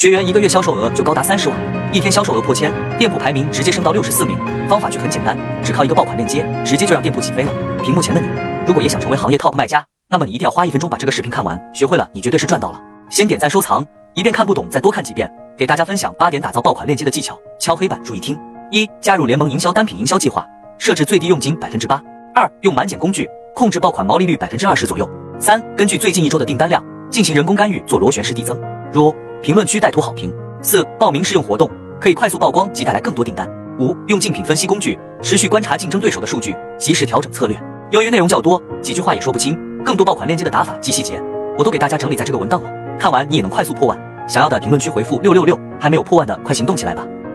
学员一个月销售额就高达三十万，一天销售额破千，店铺排名直接升到六十四名。方法却很简单，只靠一个爆款链接，直接就让店铺起飞了。屏幕前的你，如果也想成为行业 top 卖家，那么你一定要花一分钟把这个视频看完，学会了你绝对是赚到了。先点赞收藏，一遍看不懂再多看几遍。给大家分享八点打造爆款链接的技巧，敲黑板注意听：一、加入联盟营销单品营销计划，设置最低佣金百分之八；二、用满减工具控制爆款毛利率百分之二十左右；三、根据最近一周的订单量进行人工干预做螺旋式递增，如评论区带图好评；四、报名试用活动可以快速曝光及带来更多订单；五、用竞品分析工具持续观察竞争对手的数据，及时调整策略。由于内容较多，几句话也说不清，更多爆款链接的打法及细节，我都给大家整理在这个文档了，看完你也能快速破万。想要的评论区回复六六六，还没有破万的快行动起来吧！